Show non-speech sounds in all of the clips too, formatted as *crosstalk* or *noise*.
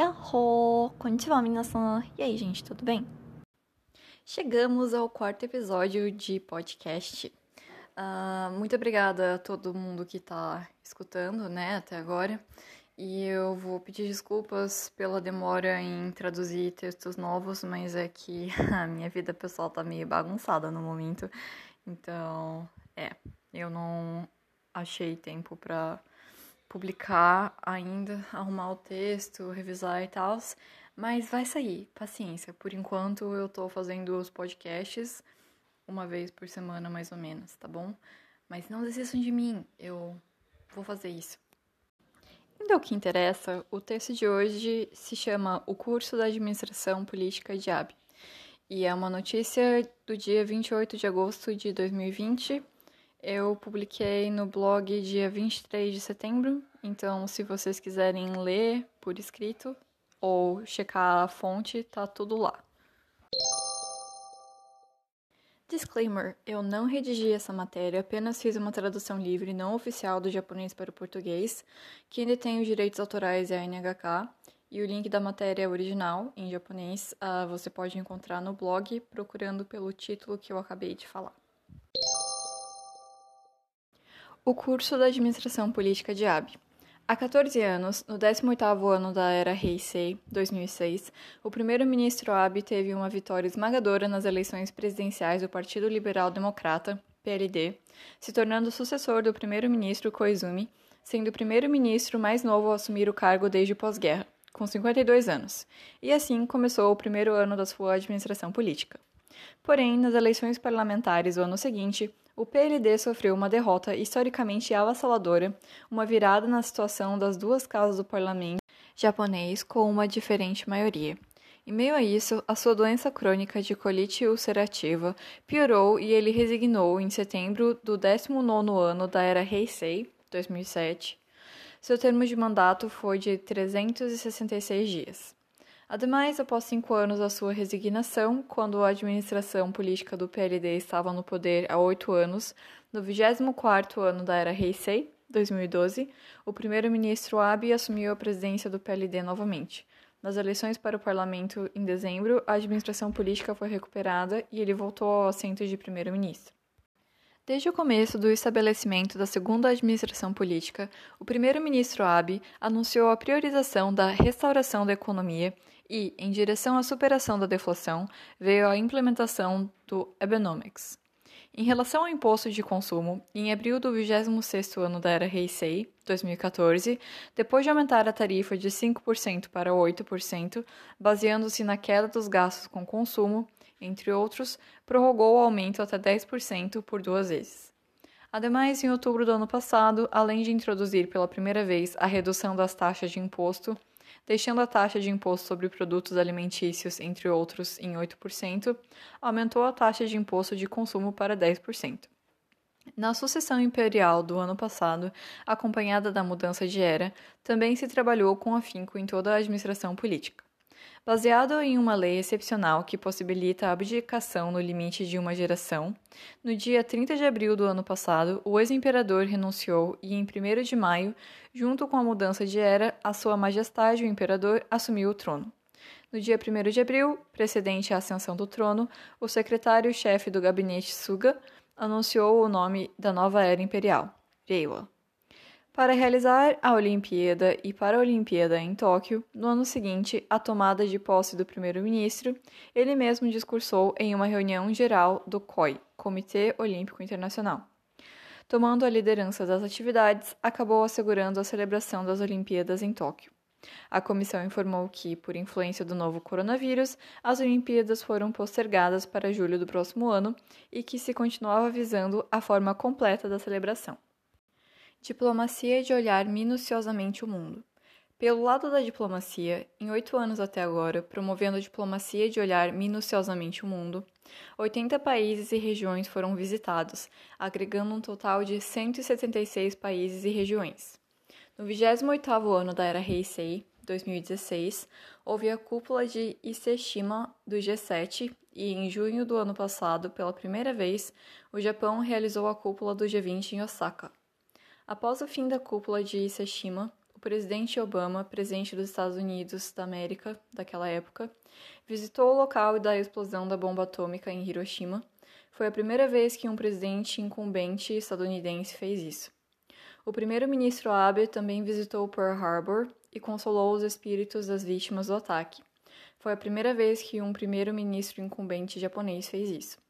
Yahoo! Konnichiwa, minasan! E aí, gente, tudo bem? Chegamos ao quarto episódio de podcast. Uh, muito obrigada a todo mundo que está escutando, né, até agora. E eu vou pedir desculpas pela demora em traduzir textos novos, mas é que *laughs* a minha vida pessoal tá meio bagunçada no momento. Então, é, eu não achei tempo para publicar ainda, arrumar o texto, revisar e tal, mas vai sair, paciência. Por enquanto eu tô fazendo os podcasts uma vez por semana mais ou menos, tá bom? Mas não desistam de mim, eu vou fazer isso. Então, o que interessa, o texto de hoje se chama O Curso da Administração Política de AB. E é uma notícia do dia 28 de agosto de 2020 eu publiquei no blog dia 23 de setembro, então se vocês quiserem ler por escrito ou checar a fonte, tá tudo lá. Disclaimer: eu não redigi essa matéria, apenas fiz uma tradução livre não oficial do japonês para o português, que ainda tem os direitos autorais e a NHK, e o link da matéria original, em japonês, uh, você pode encontrar no blog procurando pelo título que eu acabei de falar. O curso da Administração Política de Abe. Há 14 anos, no 18º ano da era Heisei, 2006, o primeiro-ministro Abe teve uma vitória esmagadora nas eleições presidenciais do Partido Liberal Democrata, PLD, se tornando sucessor do primeiro-ministro Koizumi, sendo o primeiro-ministro mais novo a assumir o cargo desde pós-guerra, com 52 anos, e assim começou o primeiro ano da sua administração política. Porém, nas eleições parlamentares do ano seguinte, o PLD sofreu uma derrota historicamente avassaladora, uma virada na situação das duas casas do parlamento japonês com uma diferente maioria. Em meio a isso, a sua doença crônica de colite ulcerativa piorou e ele resignou em setembro do 19º ano da era Heisei, 2007. Seu termo de mandato foi de 366 dias. Ademais, após cinco anos da sua resignação, quando a administração política do PLD estava no poder há oito anos, no 24º ano da era Heisei, 2012, o primeiro-ministro Abe assumiu a presidência do PLD novamente. Nas eleições para o parlamento em dezembro, a administração política foi recuperada e ele voltou ao assento de primeiro-ministro. Desde o começo do estabelecimento da segunda administração política, o primeiro-ministro Abe anunciou a priorização da restauração da economia e, em direção à superação da deflação, veio a implementação do Abenomics. Em relação ao imposto de consumo, em abril do 26º ano da era Heisei, 2014, depois de aumentar a tarifa de 5% para 8%, baseando-se na queda dos gastos com consumo, entre outros, prorrogou o aumento até 10% por duas vezes. Ademais, em outubro do ano passado, além de introduzir pela primeira vez a redução das taxas de imposto, deixando a taxa de imposto sobre produtos alimentícios, entre outros, em 8%, aumentou a taxa de imposto de consumo para 10%. Na sucessão imperial do ano passado, acompanhada da mudança de era, também se trabalhou com afinco em toda a administração política. Baseado em uma lei excepcional que possibilita a abdicação no limite de uma geração, no dia 30 de abril do ano passado, o ex-imperador renunciou e, em 1 de maio, junto com a mudança de era, a Sua Majestade o Imperador assumiu o trono. No dia 1 de abril, precedente à ascensão do trono, o secretário-chefe do gabinete Suga anunciou o nome da nova era imperial, Reiwa. Para realizar a Olimpíada e para a Olimpíada em Tóquio, no ano seguinte, a tomada de posse do primeiro-ministro, ele mesmo discursou em uma reunião geral do COI, Comitê Olímpico Internacional. Tomando a liderança das atividades, acabou assegurando a celebração das Olimpíadas em Tóquio. A comissão informou que, por influência do novo coronavírus, as Olimpíadas foram postergadas para julho do próximo ano e que se continuava visando a forma completa da celebração. Diplomacia de olhar minuciosamente o mundo. Pelo lado da diplomacia, em oito anos até agora, promovendo a diplomacia de olhar minuciosamente o mundo, 80 países e regiões foram visitados, agregando um total de 176 países e regiões. No 28º ano da Era Heisei, 2016, houve a cúpula de Iseshima do G7 e, em junho do ano passado, pela primeira vez, o Japão realizou a cúpula do G20 em Osaka. Após o fim da cúpula de Iseshima, o o presidente Obama, presidente dos Estados Unidos da América daquela época, visitou o local da explosão da bomba atômica em Hiroshima. Foi a primeira vez que um presidente incumbente estadunidense fez isso. O primeiro-ministro Abe também visitou Pearl Harbor e consolou os espíritos das vítimas do ataque. Foi a primeira vez que um primeiro-ministro incumbente japonês fez isso.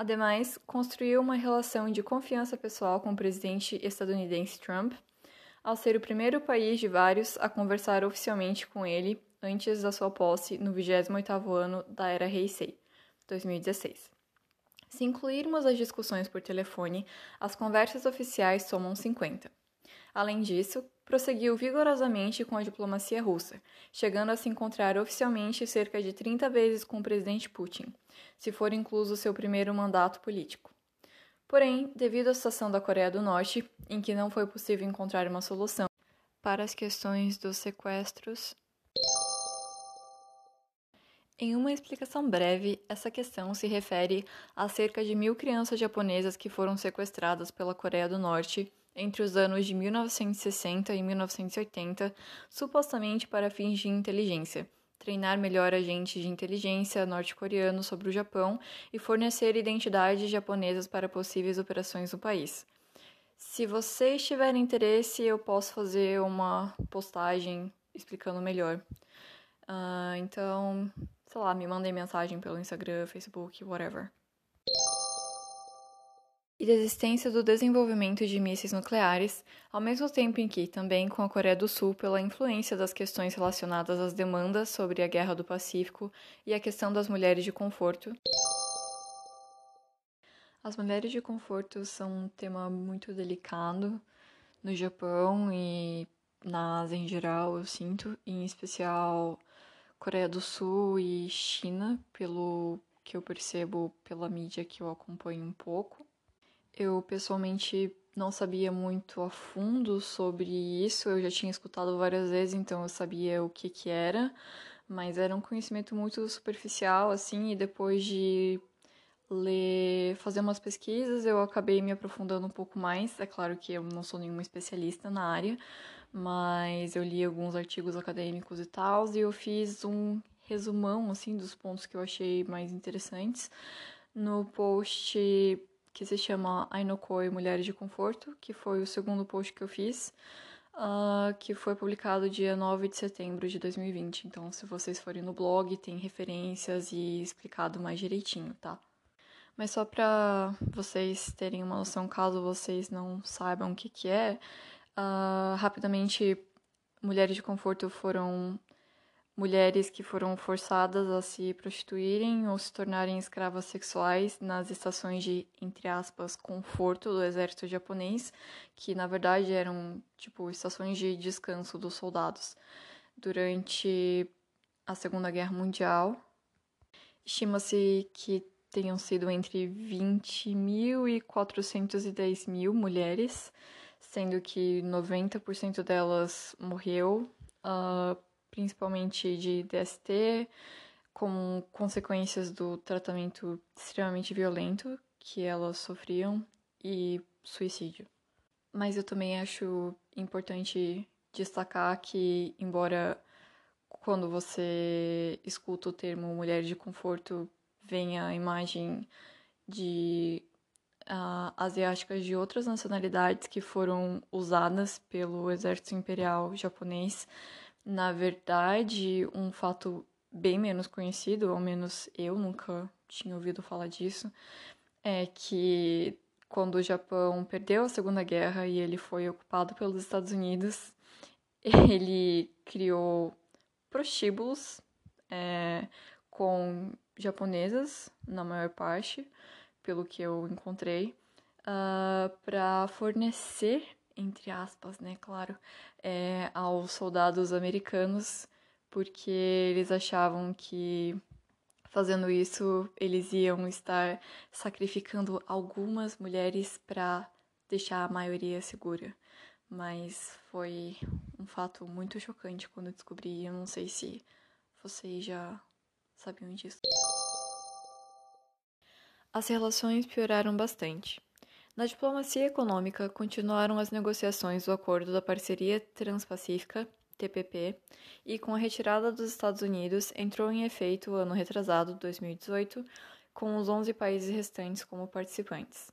Ademais, construiu uma relação de confiança pessoal com o presidente estadunidense Trump, ao ser o primeiro país de vários a conversar oficialmente com ele antes da sua posse no 28º ano da era Heisei, 2016. Se incluirmos as discussões por telefone, as conversas oficiais somam 50. Além disso, prosseguiu vigorosamente com a diplomacia russa, chegando a se encontrar oficialmente cerca de 30 vezes com o presidente Putin, se for incluso seu primeiro mandato político. Porém, devido à situação da Coreia do Norte, em que não foi possível encontrar uma solução para as questões dos sequestros, em uma explicação breve, essa questão se refere a cerca de mil crianças japonesas que foram sequestradas pela Coreia do Norte entre os anos de 1960 e 1980, supostamente para fins de inteligência, treinar melhor agentes de inteligência norte-coreanos sobre o Japão e fornecer identidades japonesas para possíveis operações no país. Se vocês tiverem interesse, eu posso fazer uma postagem explicando melhor. Uh, então, sei lá, me mandem mensagem pelo Instagram, Facebook, whatever e da existência do desenvolvimento de mísseis nucleares, ao mesmo tempo em que, também com a Coreia do Sul, pela influência das questões relacionadas às demandas sobre a Guerra do Pacífico e a questão das mulheres de conforto. As mulheres de conforto são um tema muito delicado no Japão e na Ásia em geral, eu sinto, em especial Coreia do Sul e China, pelo que eu percebo pela mídia que eu acompanho um pouco. Eu pessoalmente não sabia muito a fundo sobre isso, eu já tinha escutado várias vezes, então eu sabia o que que era, mas era um conhecimento muito superficial assim, e depois de ler, fazer umas pesquisas, eu acabei me aprofundando um pouco mais. É claro que eu não sou nenhuma especialista na área, mas eu li alguns artigos acadêmicos e tal, e eu fiz um resumão assim dos pontos que eu achei mais interessantes. No post que se chama Ainokoi Mulheres de Conforto, que foi o segundo post que eu fiz, uh, que foi publicado dia 9 de setembro de 2020. Então, se vocês forem no blog, tem referências e explicado mais direitinho, tá? Mas só para vocês terem uma noção, caso vocês não saibam o que, que é, uh, rapidamente, mulheres de conforto foram mulheres que foram forçadas a se prostituírem ou se tornarem escravas sexuais nas estações de, entre aspas, conforto do exército japonês, que na verdade eram, tipo, estações de descanso dos soldados. Durante a Segunda Guerra Mundial, estima-se que tenham sido entre 20 mil e 410 mil mulheres, sendo que 90% delas morreu uh, principalmente de DST, com consequências do tratamento extremamente violento que elas sofriam e suicídio. Mas eu também acho importante destacar que, embora quando você escuta o termo mulher de conforto, venha a imagem de uh, asiáticas de outras nacionalidades que foram usadas pelo exército imperial japonês na verdade, um fato bem menos conhecido, ao menos eu nunca tinha ouvido falar disso, é que quando o Japão perdeu a Segunda Guerra e ele foi ocupado pelos Estados Unidos, *laughs* ele criou prostíbulos é, com japonesas, na maior parte, pelo que eu encontrei, uh, ah, para fornecer entre aspas, né, claro, é, aos soldados americanos, porque eles achavam que fazendo isso eles iam estar sacrificando algumas mulheres para deixar a maioria segura. Mas foi um fato muito chocante quando eu descobri. Eu não sei se vocês já sabiam disso. As relações pioraram bastante. Na diplomacia econômica, continuaram as negociações do Acordo da Parceria Transpacífica, TPP, e com a retirada dos Estados Unidos, entrou em efeito o ano retrasado, 2018, com os 11 países restantes como participantes.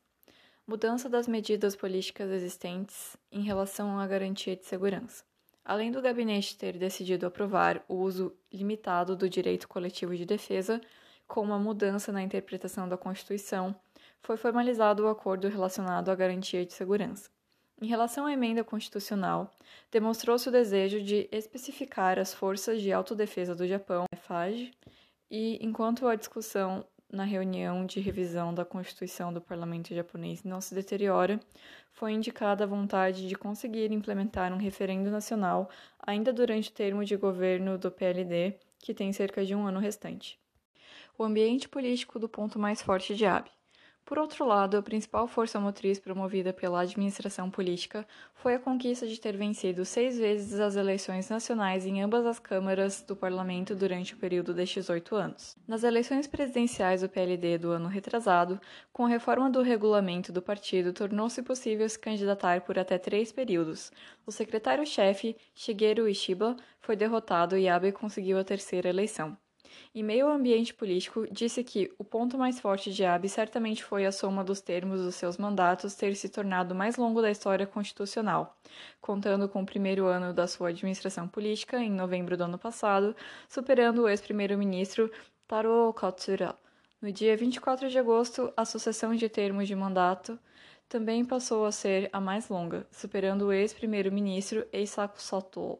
Mudança das medidas políticas existentes em relação à garantia de segurança. Além do gabinete ter decidido aprovar o uso limitado do direito coletivo de defesa, com uma mudança na interpretação da Constituição, foi formalizado o acordo relacionado à garantia de segurança. Em relação à emenda constitucional, demonstrou-se o desejo de especificar as forças de autodefesa do Japão, FAG, e enquanto a discussão na reunião de revisão da Constituição do Parlamento japonês não se deteriora, foi indicada a vontade de conseguir implementar um referendo nacional ainda durante o termo de governo do PLD, que tem cerca de um ano restante. O ambiente político do ponto mais forte de Abe. Por outro lado, a principal força motriz promovida pela administração política foi a conquista de ter vencido seis vezes as eleições nacionais em ambas as câmaras do parlamento durante o período destes oito anos. Nas eleições presidenciais do PLD do ano retrasado, com a reforma do regulamento do partido, tornou-se possível se candidatar por até três períodos. O secretário-chefe, Shigeru Ishiba, foi derrotado e Abe conseguiu a terceira eleição. Em meio ao ambiente político, disse que o ponto mais forte de Abe certamente foi a soma dos termos dos seus mandatos ter se tornado mais longo da história constitucional, contando com o primeiro ano da sua administração política, em novembro do ano passado, superando o ex-primeiro-ministro Taro Katsura. No dia 24 de agosto, a sucessão de termos de mandato também passou a ser a mais longa, superando o ex-primeiro-ministro Eisaku Sato.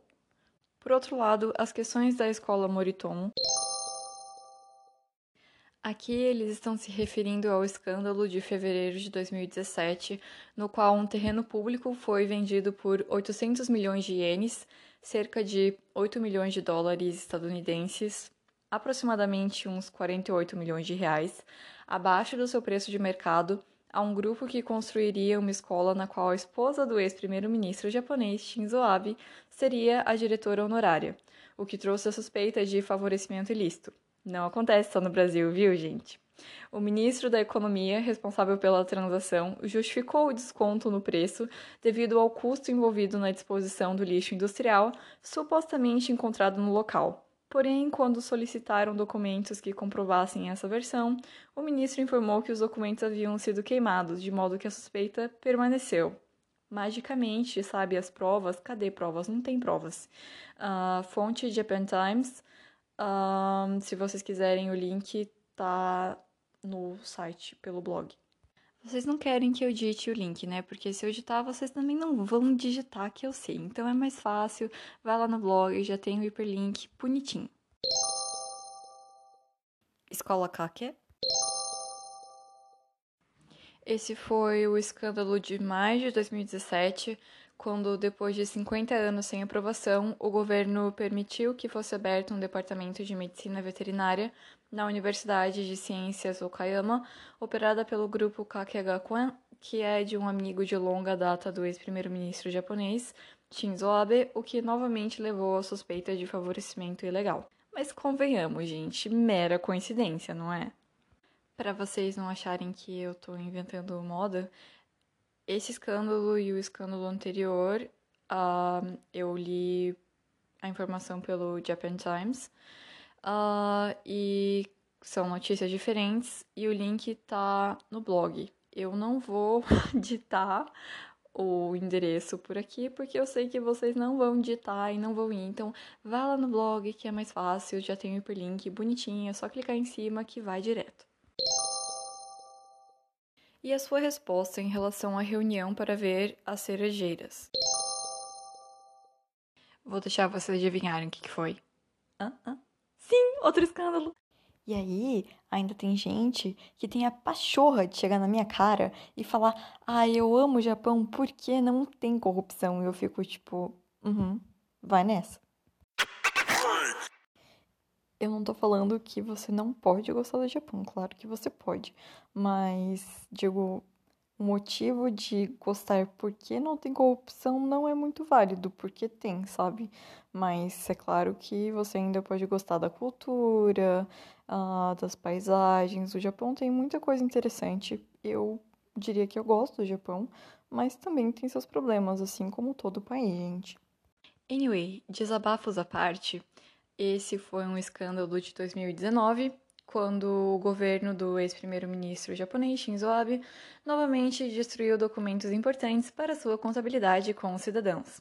Por outro lado, as questões da escola Moritomo Aqui eles estão se referindo ao escândalo de fevereiro de 2017, no qual um terreno público foi vendido por 800 milhões de ienes, cerca de 8 milhões de dólares estadunidenses, aproximadamente uns 48 milhões de reais, abaixo do seu preço de mercado, a um grupo que construiria uma escola na qual a esposa do ex-primeiro-ministro japonês Shinzo Abe seria a diretora honorária, o que trouxe a suspeita de favorecimento ilícito. Não acontece só no Brasil, viu, gente? O ministro da Economia, responsável pela transação, justificou o desconto no preço devido ao custo envolvido na disposição do lixo industrial supostamente encontrado no local. Porém, quando solicitaram documentos que comprovassem essa versão, o ministro informou que os documentos haviam sido queimados, de modo que a suspeita permaneceu. Magicamente, sabe as provas? Cadê provas? Não tem provas. Uh, fonte Japan Times um, se vocês quiserem, o link tá no site, pelo blog. Vocês não querem que eu digite o link, né? Porque se eu digitar, vocês também não vão digitar, que eu sei. Então é mais fácil. Vai lá no blog, já tem o hiperlink bonitinho. Escola Kake. Esse foi o escândalo de maio de 2017, quando, depois de 50 anos sem aprovação, o governo permitiu que fosse aberto um departamento de medicina veterinária na Universidade de Ciências Okayama, operada pelo grupo Kakegakuen, que é de um amigo de longa data do ex-primeiro-ministro japonês, Shinzo Abe, o que novamente levou à suspeita de favorecimento ilegal. Mas convenhamos, gente, mera coincidência, não é? Para vocês não acharem que eu tô inventando moda, esse escândalo e o escândalo anterior, uh, eu li a informação pelo Japan Times uh, e são notícias diferentes e o link tá no blog. Eu não vou *laughs* ditar o endereço por aqui, porque eu sei que vocês não vão digitar e não vão ir. Então, vá lá no blog que é mais fácil, já tem o hiperlink bonitinho, é só clicar em cima que vai direto e a sua resposta em relação à reunião para ver as cerejeiras. Vou deixar vocês adivinharem o que, foi. Hã? Hã? Sim, outro escândalo. E aí, ainda tem gente que tem a pachorra de chegar na minha cara e falar: Ah, eu amo o Japão porque não tem corrupção. E eu fico tipo: Uhum, vai nessa. Eu não tô falando que você não pode gostar do Japão, claro que você pode, mas digo, o motivo de gostar porque não tem corrupção não é muito válido, porque tem, sabe? Mas é claro que você ainda pode gostar da cultura, uh, das paisagens. O Japão tem muita coisa interessante. Eu diria que eu gosto do Japão, mas também tem seus problemas, assim como todo país, gente. Anyway, desabafos à parte, esse foi um escândalo de 2019, quando o governo do ex-primeiro-ministro japonês Shinzo Abe novamente destruiu documentos importantes para sua contabilidade com os cidadãos.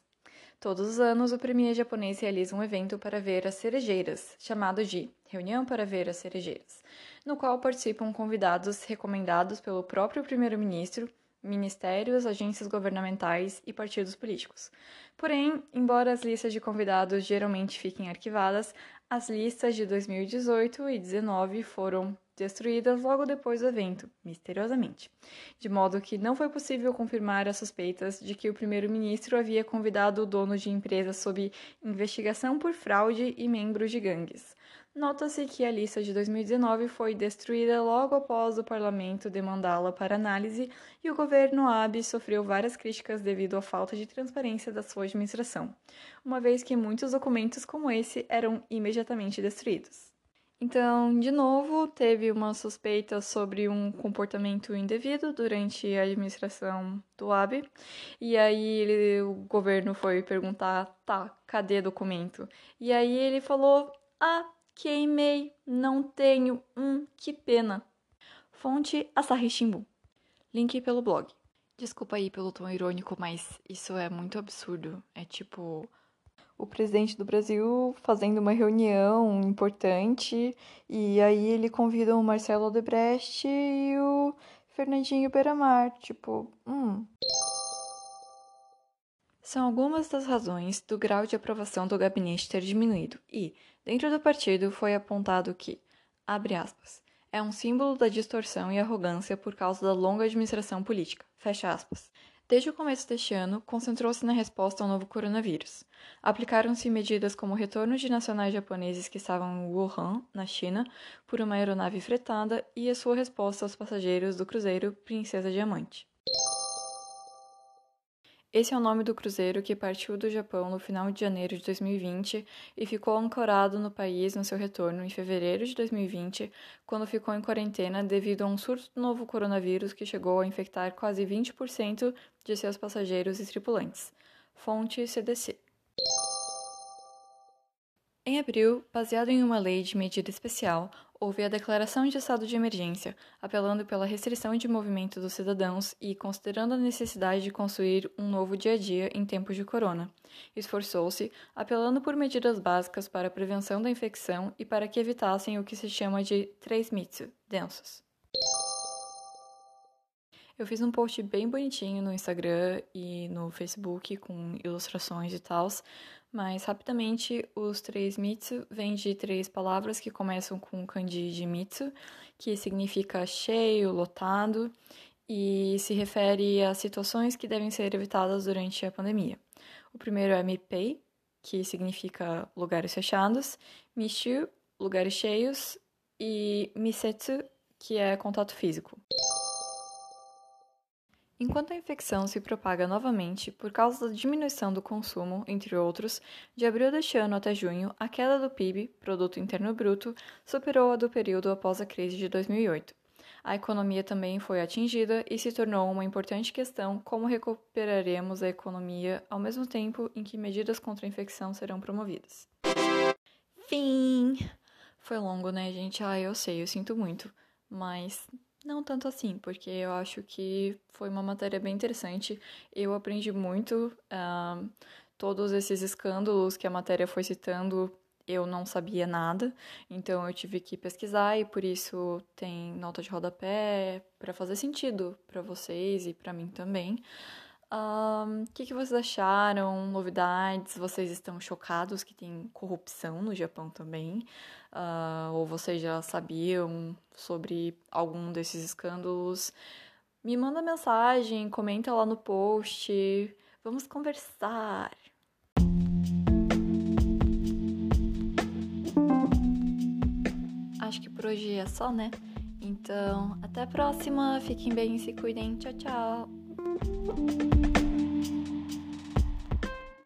Todos os anos, o premier japonês realiza um evento para ver as cerejeiras, chamado de Reunião para Ver as Cerejeiras, no qual participam convidados recomendados pelo próprio primeiro-ministro, ministérios, agências governamentais e partidos políticos. Porém, embora as listas de convidados geralmente fiquem arquivadas, as listas de 2018 e 2019 foram destruídas logo depois do evento, misteriosamente, de modo que não foi possível confirmar as suspeitas de que o primeiro-ministro havia convidado o dono de empresa sob investigação por fraude e membros de gangues. Nota-se que a lista de 2019 foi destruída logo após o parlamento demandá-la para análise e o governo Abe sofreu várias críticas devido à falta de transparência da sua administração, uma vez que muitos documentos como esse eram imediatamente destruídos. Então, de novo, teve uma suspeita sobre um comportamento indevido durante a administração do Abe. E aí ele, o governo foi perguntar, tá, cadê documento? E aí ele falou, ah, queimei, não tenho, hum, que pena. Fonte Asahi Shimbun. Link pelo blog. Desculpa aí pelo tom irônico, mas isso é muito absurdo. É tipo, o presidente do Brasil fazendo uma reunião importante e aí ele convida o Marcelo Odebrecht e o Fernandinho Beiramar, tipo, hum. São algumas das razões do grau de aprovação do gabinete ter diminuído e, dentro do partido, foi apontado que, abre aspas, é um símbolo da distorção e arrogância por causa da longa administração política, fecha aspas. Desde o começo deste ano, concentrou-se na resposta ao novo coronavírus. Aplicaram-se medidas como o retorno de nacionais japoneses que estavam em Wuhan, na China, por uma aeronave fretada e a sua resposta aos passageiros do cruzeiro Princesa Diamante. Esse é o nome do cruzeiro que partiu do Japão no final de janeiro de 2020 e ficou ancorado no país no seu retorno em fevereiro de 2020, quando ficou em quarentena devido a um surto do novo coronavírus que chegou a infectar quase 20% de seus passageiros e tripulantes. Fonte CDC. Em abril, baseado em uma lei de medida especial, houve a declaração de estado de emergência, apelando pela restrição de movimento dos cidadãos e considerando a necessidade de construir um novo dia a dia em tempos de corona. Esforçou-se, apelando por medidas básicas para a prevenção da infecção e para que evitassem o que se chama de três mitsu, densos. Eu fiz um post bem bonitinho no Instagram e no Facebook com ilustrações e tal, mas rapidamente os três mitsu vêm de três palavras que começam com kanji de mitsu, que significa cheio, lotado, e se refere a situações que devem ser evitadas durante a pandemia. O primeiro é mipei, que significa lugares fechados, mishu, lugares cheios, e misetsu, que é contato físico. Enquanto a infecção se propaga novamente por causa da diminuição do consumo, entre outros, de abril deste ano até junho, a queda do PIB, Produto Interno Bruto, superou a do período após a crise de 2008. A economia também foi atingida e se tornou uma importante questão como recuperaremos a economia ao mesmo tempo em que medidas contra a infecção serão promovidas. Fim! Foi longo, né, gente? Ah, eu sei, eu sinto muito. Mas não tanto assim, porque eu acho que foi uma matéria bem interessante. Eu aprendi muito. Uh, todos esses escândalos que a matéria foi citando, eu não sabia nada, então eu tive que pesquisar e por isso tem nota de rodapé para fazer sentido para vocês e para mim também. O que, que vocês acharam? Novidades? Vocês estão chocados que tem corrupção no Japão também? Uh, ou vocês já sabiam sobre algum desses escândalos? Me manda mensagem, comenta lá no post. Vamos conversar. Acho que por hoje é só, né? Então, até a próxima. Fiquem bem, se cuidem. Tchau, tchau. Thank you.